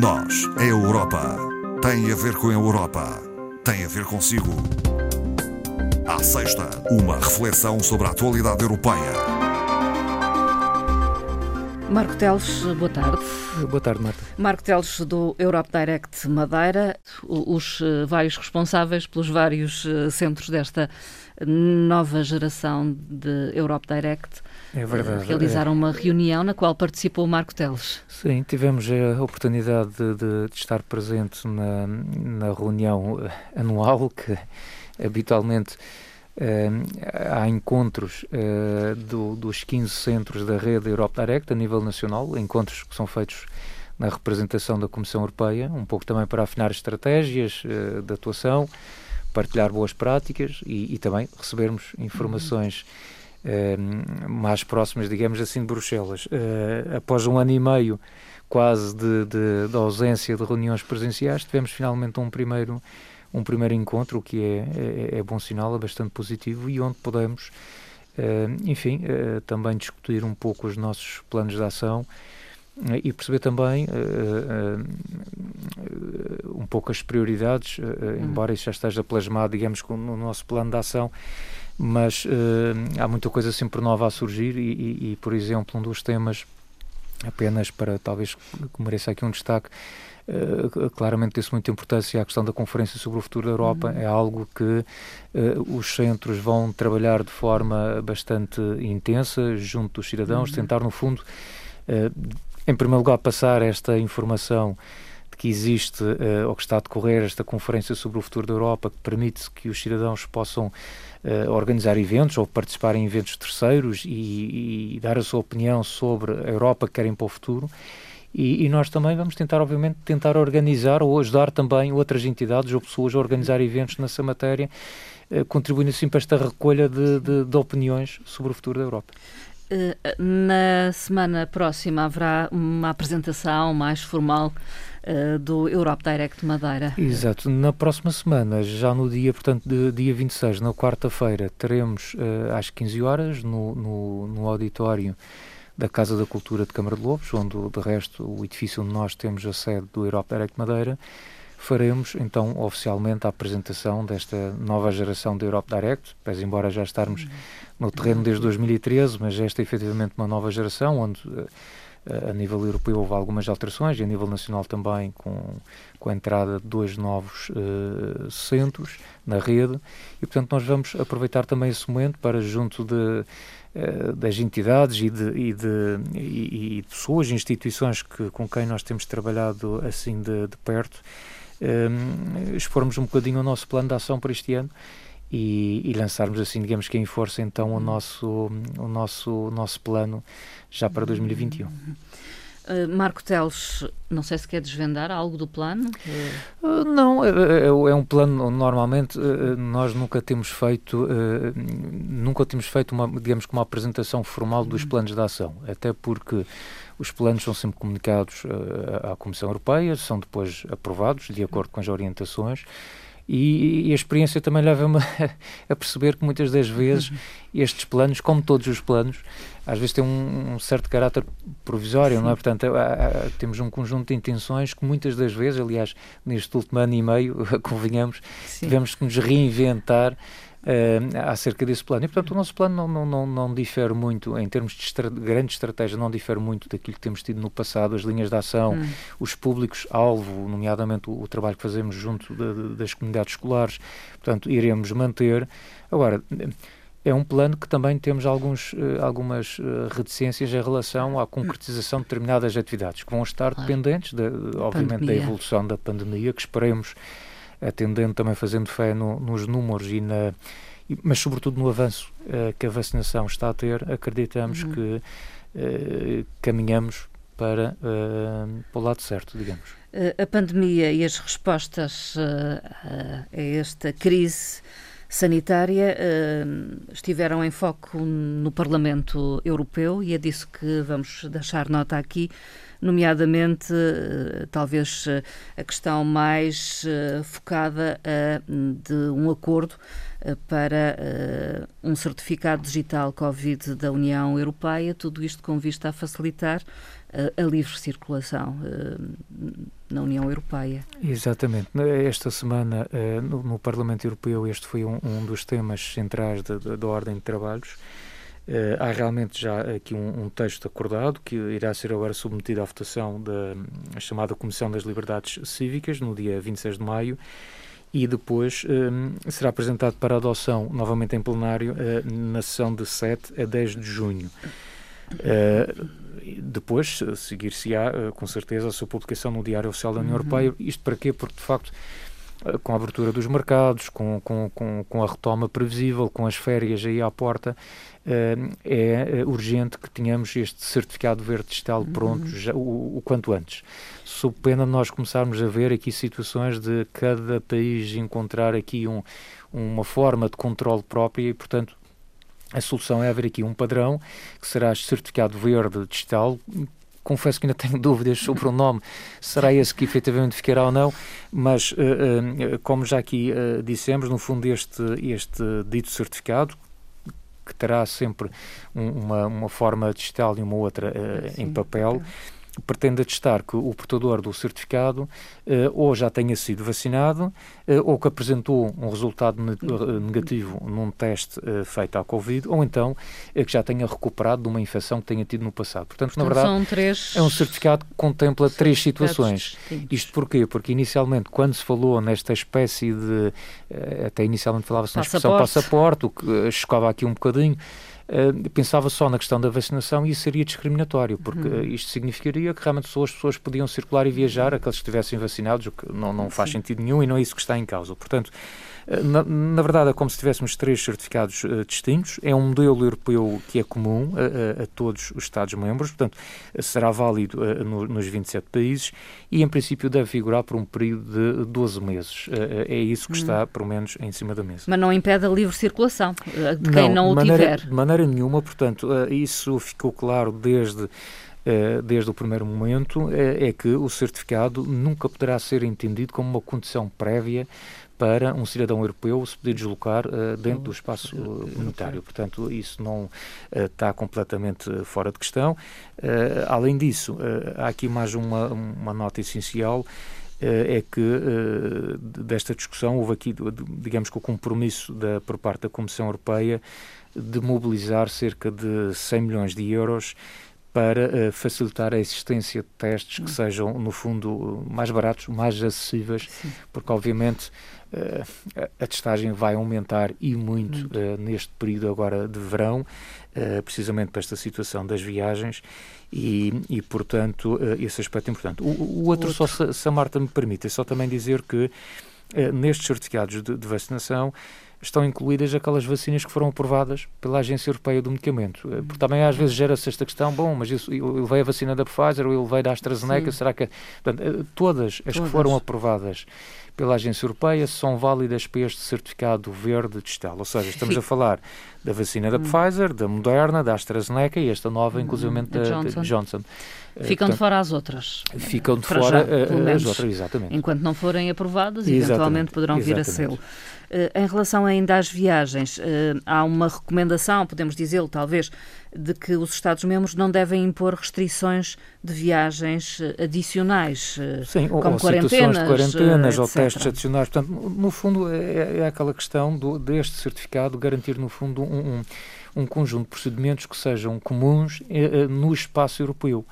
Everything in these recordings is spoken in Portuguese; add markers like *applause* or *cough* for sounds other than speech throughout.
Nós, a Europa, tem a ver com a Europa, tem a ver consigo. À sexta, uma reflexão sobre a atualidade europeia. Marco Teles, boa tarde. Boa tarde, Marta. Marco Teles, do Europe Direct Madeira, os eh, vários responsáveis pelos vários eh, centros desta nova geração de Europe Direct é verdade, realizaram é. uma reunião na qual participou o Marco Teles. Sim, tivemos a oportunidade de, de, de estar presente na, na reunião eh, anual que habitualmente Uh, há encontros uh, do, dos 15 centros da rede Europe Direct a nível nacional, encontros que são feitos na representação da Comissão Europeia, um pouco também para afinar estratégias uh, de atuação, partilhar boas práticas e, e também recebermos informações mais próximas, digamos assim, de Bruxelas. após um ano e meio quase de, de, de ausência de reuniões presenciais, tivemos finalmente um primeiro um primeiro encontro, o que é, é, é bom sinal, é bastante positivo e onde podemos, uh, enfim, uh, também discutir um pouco os nossos planos de ação uh, e perceber também um pouco as prioridades, uhum. embora isso já esteja plasmado, digamos, no nosso plano de ação, mas há muita coisa sempre nova a surgir e, e, e, por exemplo, um dos temas, apenas para talvez que mereça aqui um destaque, Uh, claramente disse muita importância à questão da Conferência sobre o Futuro da Europa. Uhum. É algo que uh, os centros vão trabalhar de forma bastante intensa junto dos cidadãos, uhum. tentar, no fundo, uh, em primeiro lugar, passar esta informação que existe ou que está a decorrer esta Conferência sobre o Futuro da Europa, que permite que os cidadãos possam organizar eventos ou participar em eventos terceiros e, e dar a sua opinião sobre a Europa que querem para o futuro. E, e, nós também vamos tentar, obviamente, tentar organizar ou ajudar também outras entidades ou pessoas a organizar eventos nessa matéria, eh, contribuindo assim para esta recolha de, de, de opiniões sobre o futuro da Europa. Na semana próxima haverá uma apresentação mais formal uh, do Europe Direct Madeira. Exato. Na próxima semana, já no dia, portanto, de, dia 26, na quarta-feira, teremos uh, às 15 horas no, no, no auditório da Casa da Cultura de Câmara de Lobos, onde, de resto, o edifício onde nós temos a sede do Europe Direct Madeira, faremos então oficialmente a apresentação desta nova geração do Europe Direct, pese embora já estarmos no terreno desde 2013, mas esta é efetivamente uma nova geração, onde eh, a nível europeu houve algumas alterações e a nível nacional também com, com a entrada de dois novos uh, centros na rede. E portanto nós vamos aproveitar também esse momento para junto de eh, das entidades e de, e de, e pessoas, instituições que, com quem nós temos trabalhado assim de, de perto, um, expormos um bocadinho o nosso plano de ação para este ano e, e, lançarmos assim, digamos que em força então o nosso, o nosso, o nosso plano já para 2021. Uh, Marco Teles, não sei se quer desvendar algo do plano? Uh, não, é, é, é, um plano, normalmente uh, nós nunca temos feito, nunca temos feito uma, digamos que uma apresentação formal dos uhum. planos de ação, até porque os planos são sempre comunicados à Comissão Europeia, são depois aprovados de acordo com as orientações e, e a experiência também leva-me *laughs* a perceber que muitas das vezes uhum. estes planos, como todos os planos, às vezes têm um, um certo caráter provisório, Sim. não é? Portanto, há, há, temos um conjunto de intenções que muitas das vezes, aliás, neste último ano e meio, *laughs* convenhamos, Sim. tivemos que nos reinventar uh, acerca desse plano. E, portanto, o nosso plano não, não, não, não difere muito, em termos de estra grande estratégia, não difere muito daquilo que temos tido no passado, as linhas de ação, hum. os públicos-alvo, nomeadamente o, o, trabalho que fazemos junto de, de, das comunidades escolares, portanto, iremos manter. Agora, é um plano que também temos alguns, uh, algumas uh, reticências em relação à concretização de determinadas atividades, que vão estar dependentes, de, obviamente, pandemia. da evolução da pandemia, que esperemos atendendo também fazendo fé no, nos números e na mas sobretudo no avanço uh, que a vacinação está a ter, acreditamos uhum. que uh, caminhamos para, uh, para o lado certo, digamos. A pandemia e as respostas a esta crise sanitária estiveram em foco no Parlamento Europeu e é disso que vamos deixar nota aqui nomeadamente eh, talvez eh, a questão mais eh, focada de um acordo para um certificado digital Covid da União Europeia, tudo isto com vista a facilitar a livre circulação na União Europeia. Exatamente. Esta semana, no, Parlamento Europeu, este foi um, dos temas centrais da ordem de trabalhos. Uh, há realmente já aqui um, um, texto acordado que irá ser agora submetido à votação da chamada Comissão das Liberdades Cívicas no dia 26 de maio e depois um, eh, será apresentado para adoção novamente em plenário uh, na sessão de 7 a 10 de junho. Uh, depois seguir-se-á com certeza a sua publicação no Diário Oficial da União uhum. Europeia. Isto para quê? Porque de facto com a abertura dos mercados, com, com, com, com a retoma previsível, com as férias aí à porta, eh, é eh, urgente que tenhamos este certificado verde digital pronto uhum. já, o, o, quanto antes. Sob pena de nós começarmos a ver aqui situações de cada país encontrar aqui um, uma forma de controle própria e, portanto, a solução é haver aqui um padrão que será certificado verde digital confesso que ainda tenho *laughs* dúvidas sobre o nome, será esse que efetivamente ficará ou não, mas uh, uh, como já aqui dissemos, no fundo este, este dito certificado, que terá sempre um, uma, uma forma digital e uma outra em papel, pretende atestar que o portador do certificado eh, ou já tenha sido vacinado eh, ou que apresentou um resultado eh, negativo num teste feito à Covid ou então que já tenha recuperado de uma infecção que tenha tido no passado. Portanto, Portanto na verdade, três... é um certificado que contempla três situações. Distintos. Isto porquê? Porque inicialmente, quando se falou nesta espécie de. Até inicialmente falava-se na expressão passaporte, o que chocava aqui um bocadinho. Uh, pensava só na questão da vacinação e isso seria discriminatório, porque uhum. isto significaria que realmente só as pessoas podiam circular e viajar, aqueles que estivessem vacinados, o que não, não faz Sim. sentido nenhum e não é isso que está em causa. Portanto, na, na, verdade, é como se tivéssemos três certificados uh, distintos. É um modelo europeu que é comum a, a, a todos os Estados-membros, portanto, será válido uh, no, nos 27 países e, em princípio, deve figurar por um período de 12 meses. Uh, é isso que hum. está, pelo menos, em cima da mesa. Mas não impede a livre circulação de quem não, não o maneira, tiver? De maneira nenhuma, portanto, isso ficou claro desde desde o primeiro momento, é que o certificado nunca poderá ser entendido como uma condição prévia para um cidadão europeu se poder deslocar uh, dentro do espaço comunitário. Portanto, isso não uh, está completamente fora de questão. além disso, há aqui mais uma, uma nota essencial é que desta discussão houve aqui, digamos que o compromisso da, por parte da Comissão Europeia de mobilizar cerca de 100 milhões de euros para uh, facilitar a existência de testes que hum. sejam, no fundo, mais baratos, mais acessíveis, Sim. porque, obviamente, uh, a testagem vai aumentar e muito uh, neste período agora de verão, precisamente para esta situação das viagens, e, e portanto, esse aspecto é importante. O, o outro, outro, só se, se a Marta me permite, é só também dizer que nestes certificados de, de vacinação estão incluídas aquelas vacinas que foram aprovadas pela Agência Europeia do Medicamento. Eh, porque também às vezes gera-se esta questão, bom, mas isso, eu levei a vacina da Pfizer ou eu levei da AstraZeneca, Sim. será que... Portanto, eh, todas as todas. que foram aprovadas pela Agência Europeia são válidas para este certificado verde digital. Ou seja, estamos a falar da vacina da hum. Pfizer, da Moderna, da AstraZeneca e esta nova, hum, inclusivamente, da Johnson. Johnson. Eh, ficam Portanto, de fora as outras. Ficam de fora já, as outras, exatamente. Enquanto não forem aprovadas, exatamente, eventualmente poderão exatamente. vir a ser. Eh, em relação ainda às viagens, eh, há uma recomendação, podemos dizê-lo talvez, de que os Estados-membros não devem impor restrições de viagens eh, adicionais, Sim, como ou quarentenas, de quarentenas ou testes adicionais. Portanto, no fundo, é, é aquela questão do, deste certificado garantir, no fundo, um, um, um conjunto de procedimentos que sejam comuns no espaço europeu.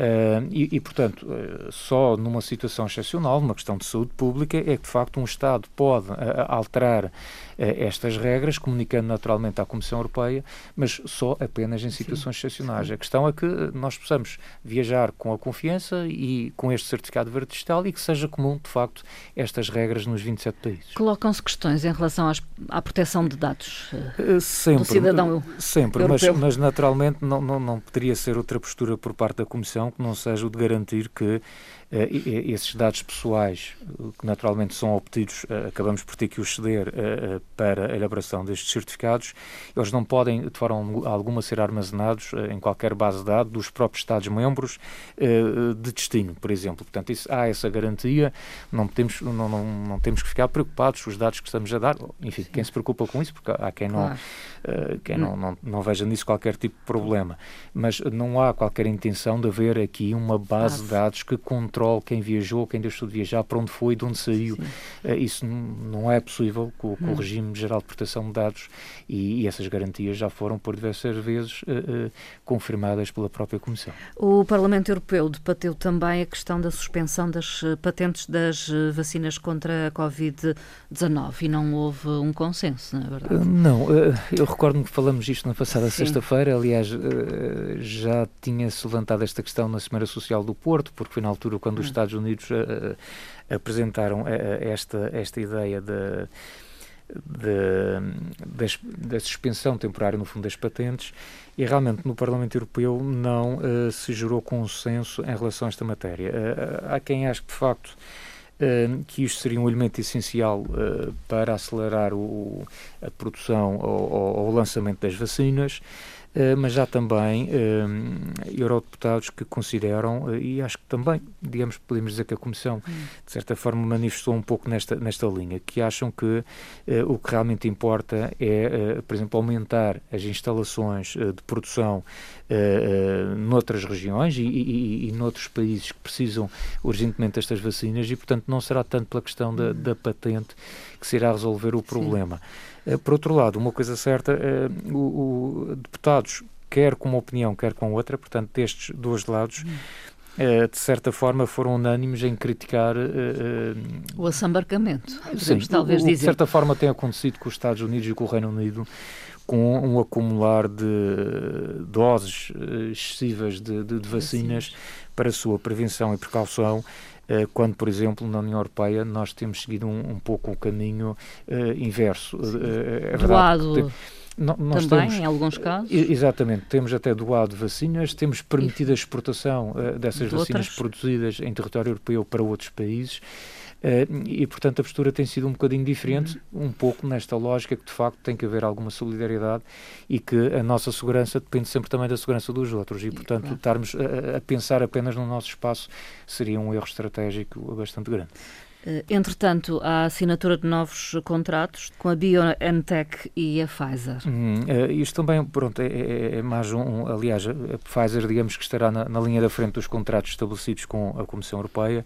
Uh, e, e, portanto, uh, só numa situação excepcional, numa questão de saúde pública, é que de facto um Estado pode uh, alterar eh, estas regras, comunicando naturalmente à Comissão Europeia, mas só apenas em situações Sim. excepcionais. A questão é que nós possamos viajar com a confiança e com este certificado verde digital e que seja comum, de facto, estas regras nos 27 países. Colocam-se questões em relação às, à proteção de dados sempre, do cidadão Sempre, mas, mas, naturalmente não, não, não poderia ser outra postura por parte da Comissão não seja o de garantir que esses dados pessoais, que naturalmente são obtidos, acabamos por ter que os ceder para a elaboração destes certificados, eles não podem, de forma alguma, ser armazenados em qualquer base de dados dos próprios Estados-membros de destino, por exemplo. Portanto, isso, há essa garantia, não temos, não, não, não temos que ficar preocupados com os dados que estamos a dar. Enfim, quem se preocupa com isso, porque há quem não, claro. quem não, não, não veja nisso qualquer tipo de problema. Mas não há qualquer intenção de haver aqui uma base de dados que controle quem viajou, quem deixou de viajar, para onde foi, de onde saiu. Uh, isso não é possível com, com o hum. regime geral de proteção de dados e, e, essas garantias já foram por diversas vezes uh, confirmadas pela própria Comissão. O Parlamento Europeu debateu também a questão da suspensão das patentes das vacinas contra a Covid-19 e não houve um consenso, não é verdade? Não, eu recordo-me que falamos isto na passada sexta-feira, aliás, já tinha-se levantado esta questão na Semana Social do Porto, porque foi na altura quando os hum. Estados Unidos apresentaram esta, esta ideia de da suspensão temporária, no fundo, das patentes, e realmente no Parlamento Europeu não uh, se gerou consenso em relação a esta matéria. Uh, há quem ache que, de facto, uh, que isto seria um elemento essencial para acelerar o, a produção ou, o lançamento das vacinas. Eh, mas há também uh, eurodeputados que consideram, uh, e acho que também, digamos, podemos dizer que a Comissão, hum. de certa forma, manifestou um pouco nesta, nesta linha, que acham que o que realmente importa é, por exemplo, aumentar as instalações de produção noutras regiões e, e, e noutros países que precisam urgentemente destas vacinas e, portanto, não será tanto pela questão da, da patente que se irá resolver o problema. Eh, por outro lado, uma coisa certa, eh, o, o deputados, quer com uma opinião, quer com outra, portanto, destes dois lados, Uh, de certa forma foram unânimes em criticar uh, o assambarcamento, sim, talvez o, dizer. De certa forma tem acontecido com os Estados Unidos e com o Reino Unido, com um acumular de doses excessivas de, de, de vacinas para a sua prevenção e precaução eh, quando, por exemplo, na União Europeia nós temos seguido um, um pouco o caminho uh, inverso. Uh, é doado. nós também, temos, em alguns casos. Exatamente, temos até doado vacinas, temos permitido a exportação uh, dessas de vacinas outras. produzidas em território europeu para outros países. Uh, e, portanto, a postura tem sido um bocadinho diferente, uhum. um pouco nesta lógica que, de facto, tem que haver alguma solidariedade e que a nossa segurança depende sempre também da segurança dos outros. E, portanto, claro. estarmos a, a, pensar apenas no nosso espaço seria um erro estratégico bastante grande. Uh, entretanto, há assinatura de novos contratos com a BioNTech e a Pfizer. Hum, isto também, pronto, é, é, é mais um, aliás, a Pfizer, digamos que estará na, na linha da frente dos contratos estabelecidos com a Comissão Europeia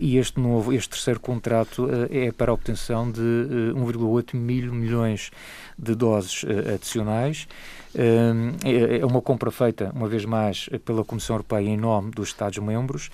e este novo, este terceiro contrato uh, é para a obtenção de uh, eh, 1,8 mil milhões de doses adicionais. É, é uma compra feita, uma vez mais, pela Comissão Europeia em nome dos Estados-membros.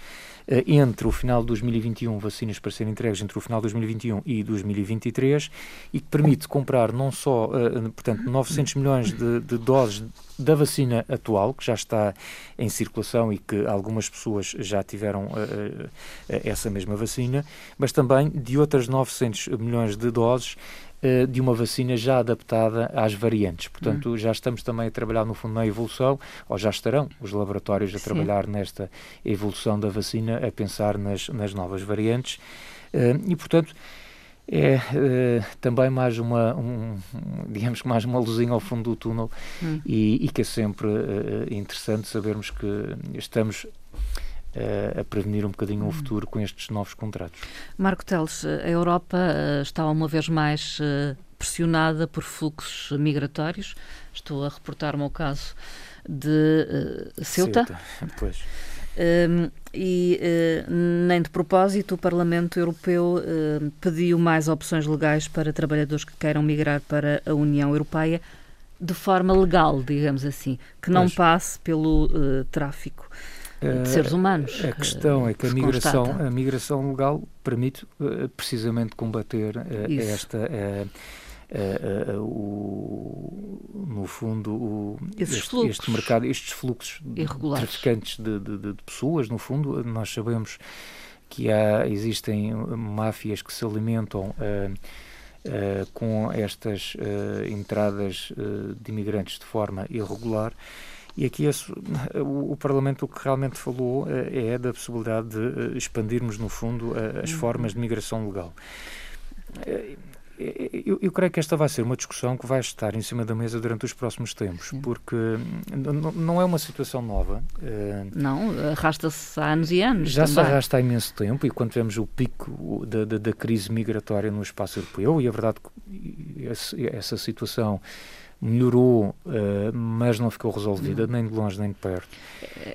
Eh, entre o final de 2021, vacinas para serem entregues entre o final de 2021 e 2023, e que permite comprar não só, eh, portanto, 900 milhões de, de doses da vacina atual, que já está em circulação e que algumas pessoas já tiveram uh, uh, essa mesma vacina, mas também de outras 900 milhões de doses uh, de uma vacina já adaptada às variantes. Portanto, uhum. já estamos também a trabalhar, no fundo, na evolução, ou já estarão os laboratórios a Sim. trabalhar nesta evolução da vacina, a pensar nas, nas novas variantes. e, portanto, é uh, também mais uma, um, digamos que mais uma luzinha ao fundo do túnel hum. e, e, que é sempre uh, interessante sabermos que estamos uh, a prevenir um bocadinho hum. o futuro com estes novos contratos. Marco Teles, a Europa está uma vez mais pressionada por fluxos migratórios. Estou a reportar-me ao caso de Ceuta. Ceuta. *laughs* Pois. Um, e uh, nem de propósito o Parlamento Europeu uh, pediu mais opções legais para trabalhadores que queiram migrar para a União Europeia de forma legal, digamos assim, que não pois. passe pelo uh, tráfico de seres humanos. A questão é que a migração, a migração legal permite precisamente combater esta uh, uh, o, no fundo, o, este, este, mercado, estes fluxos Irregulares. traficantes de, de, de, pessoas, no fundo, nós sabemos que há, existem máfias que se alimentam com estas entradas de imigrantes de forma irregular E aqui esse, *laughs* o, o, Parlamento o que realmente falou é da possibilidade de expandirmos, no fundo, as uhum. formas de migração legal. Eu, eu, creio que esta vai ser uma discussão que vai estar em cima da mesa durante os próximos tempos, Sim. porque não é uma situação nova. Eh, não, arrasta-se há anos e anos. Já também. se arrasta há imenso tempo e quando vemos o pico da, da, da crise migratória no espaço europeu, e a verdade que essa situação melhorou, uh, mas não ficou resolvida, nem de longe nem de perto.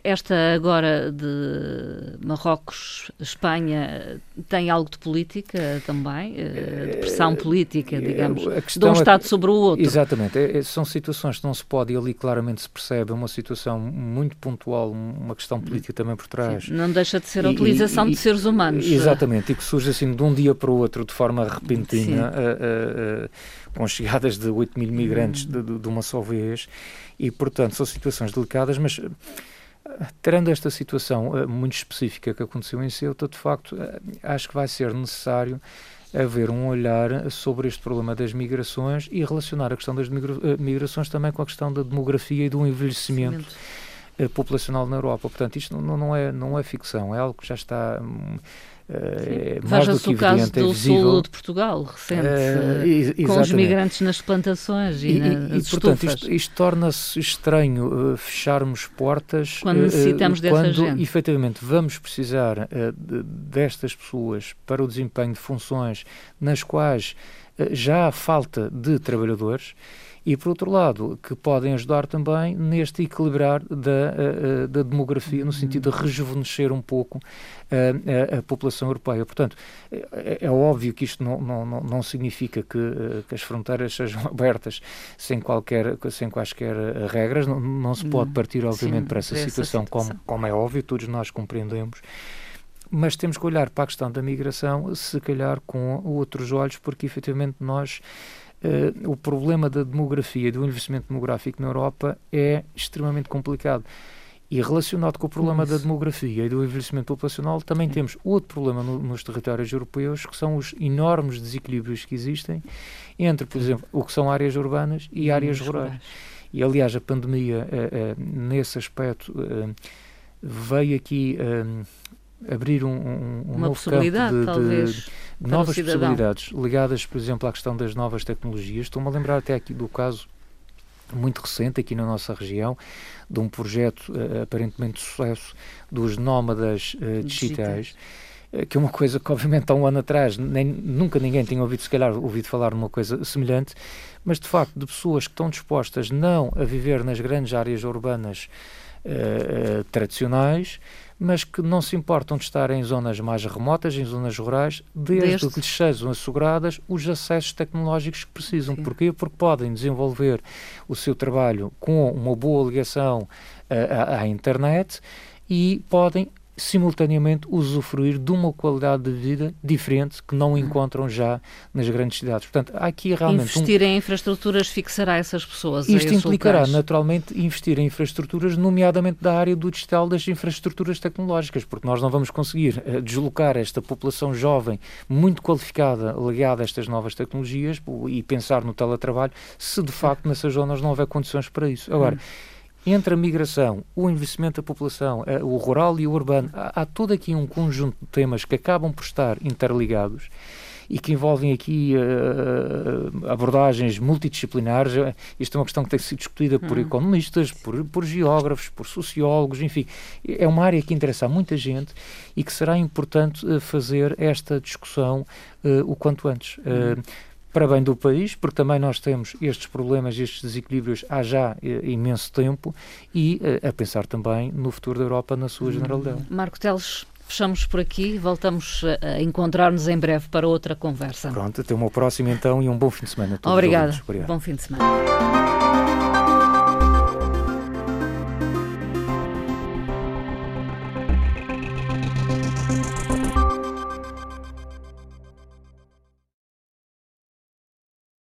Esta agora de Marrocos, Espanha, tem algo de política também? Uh, de pressão política, digamos, de um é Estado é, sobre o outro? Exatamente. É, é, são situações que não se pode, e ali claramente se percebe uma situação muito pontual, uma questão política também por trás. Sim, não deixa de ser a utilização e, e, de seres humanos. Exatamente, e que surge assim de um dia para o outro, de forma repentina. Uh, com chegadas de 8 mil migrantes de, de, de uma só vez, e portanto são situações delicadas, mas eh, Terando esta situação uh, muito específica que aconteceu em Ceuta, de facto, uh, acho que vai ser necessário haver um olhar sobre este problema das migrações e relacionar a questão das migra migrações também com a questão da demografia e do envelhecimento populacional na Europa. Portanto, isto não, não, é, não é ficção, é algo que já está. Um, é mais do que o caso é do sul de Portugal, recente, uh, com os migrantes nas plantações e, e nas e, portanto, isto, isto torna-se estranho uh, fecharmos portas quando necessitamos uh, dessa quando, gente. efetivamente, vamos precisar de, destas pessoas para o desempenho de funções nas quais já há falta de trabalhadores e, por outro lado, que podem ajudar também neste equilibrar da, eh, eh, da demografia, no sentido de rejuvenescer um pouco a, eh, a, a população europeia. Portanto, é, é, óbvio que isto não, não, não significa que, que, as fronteiras *laughs* sejam abertas sem, qualquer, sem quaisquer regras, não, não se pode partir, obviamente, Sim, para essa, situação, essa situação, Como, como é óbvio, todos nós compreendemos mas temos que olhar para a questão da migração, se calhar com outros olhos, porque efetivamente nós uh, o problema da demografia, do envelhecimento demográfico na Europa é extremamente complicado. E relacionado com o problema da demografia e do envelhecimento populacional, também Sim. temos outro problema no, nos territórios europeus, que são os enormes desequilíbrios que existem entre, por exemplo, o que são áreas urbanas e áreas rurais. E, aliás, a pandemia, uh, uh, nesse aspecto, veio aqui abrir um, um, Uma novo possibilidade, campo de, de, de novas possibilidades ligadas, por exemplo, à questão das novas tecnologias. Estou-me a lembrar até aqui do caso muito recente aqui na nossa região de um projeto uh, aparentemente de sucesso dos nómadas uh, digitais. Uh, que é uma coisa que, obviamente, há um ano atrás nem, nunca ninguém tinha ouvido, se calhar, ouvido falar numa coisa semelhante, mas de facto, de pessoas que estão dispostas não a viver nas grandes áreas urbanas tradicionais, mas que não se importam de estar em zonas mais remotas, em zonas rurais, desde, desde... que lhes sejam asseguradas os acessos tecnológicos que precisam. Sim. Porquê? Porque podem desenvolver o seu trabalho com uma boa ligação à, à internet e podem simultaneamente usufruir de uma qualidade de vida diferente que não encontram já nas grandes cidades. Portanto, há aqui realmente... Investir um... em infraestruturas fixará essas pessoas Isto implicará, locais. naturalmente, investir em infraestruturas, nomeadamente da área do digital das infraestruturas tecnológicas, porque nós não vamos conseguir uh, deslocar esta população jovem, muito qualificada, ligada a estas novas tecnologias e pensar no teletrabalho, se de facto nessas zonas não houver condições para isso. Agora, hum entre a migração, o envelhecimento da população, eh, o rural e o urbano, há, há todo aqui um conjunto de temas que acabam por estar interligados e que envolvem aqui uh, abordagens multidisciplinares. Isto é uma questão que tem sido discutida por hum. economistas, por, por, geógrafos, por sociólogos, enfim. É uma área que interessa a muita gente e que será importante uh, fazer esta discussão uh, o quanto antes. Hum para bem do país, porque também nós temos estes problemas, estes desequilíbrios há já eh, imenso tempo, e eh, a pensar também no futuro da Europa na sua generalidade. Marco Teles, fechamos por aqui, voltamos a encontrar-nos em breve para outra conversa. Pronto, até uma próxima então e um bom fim de semana a todos. Obrigada. Bom fim de semana.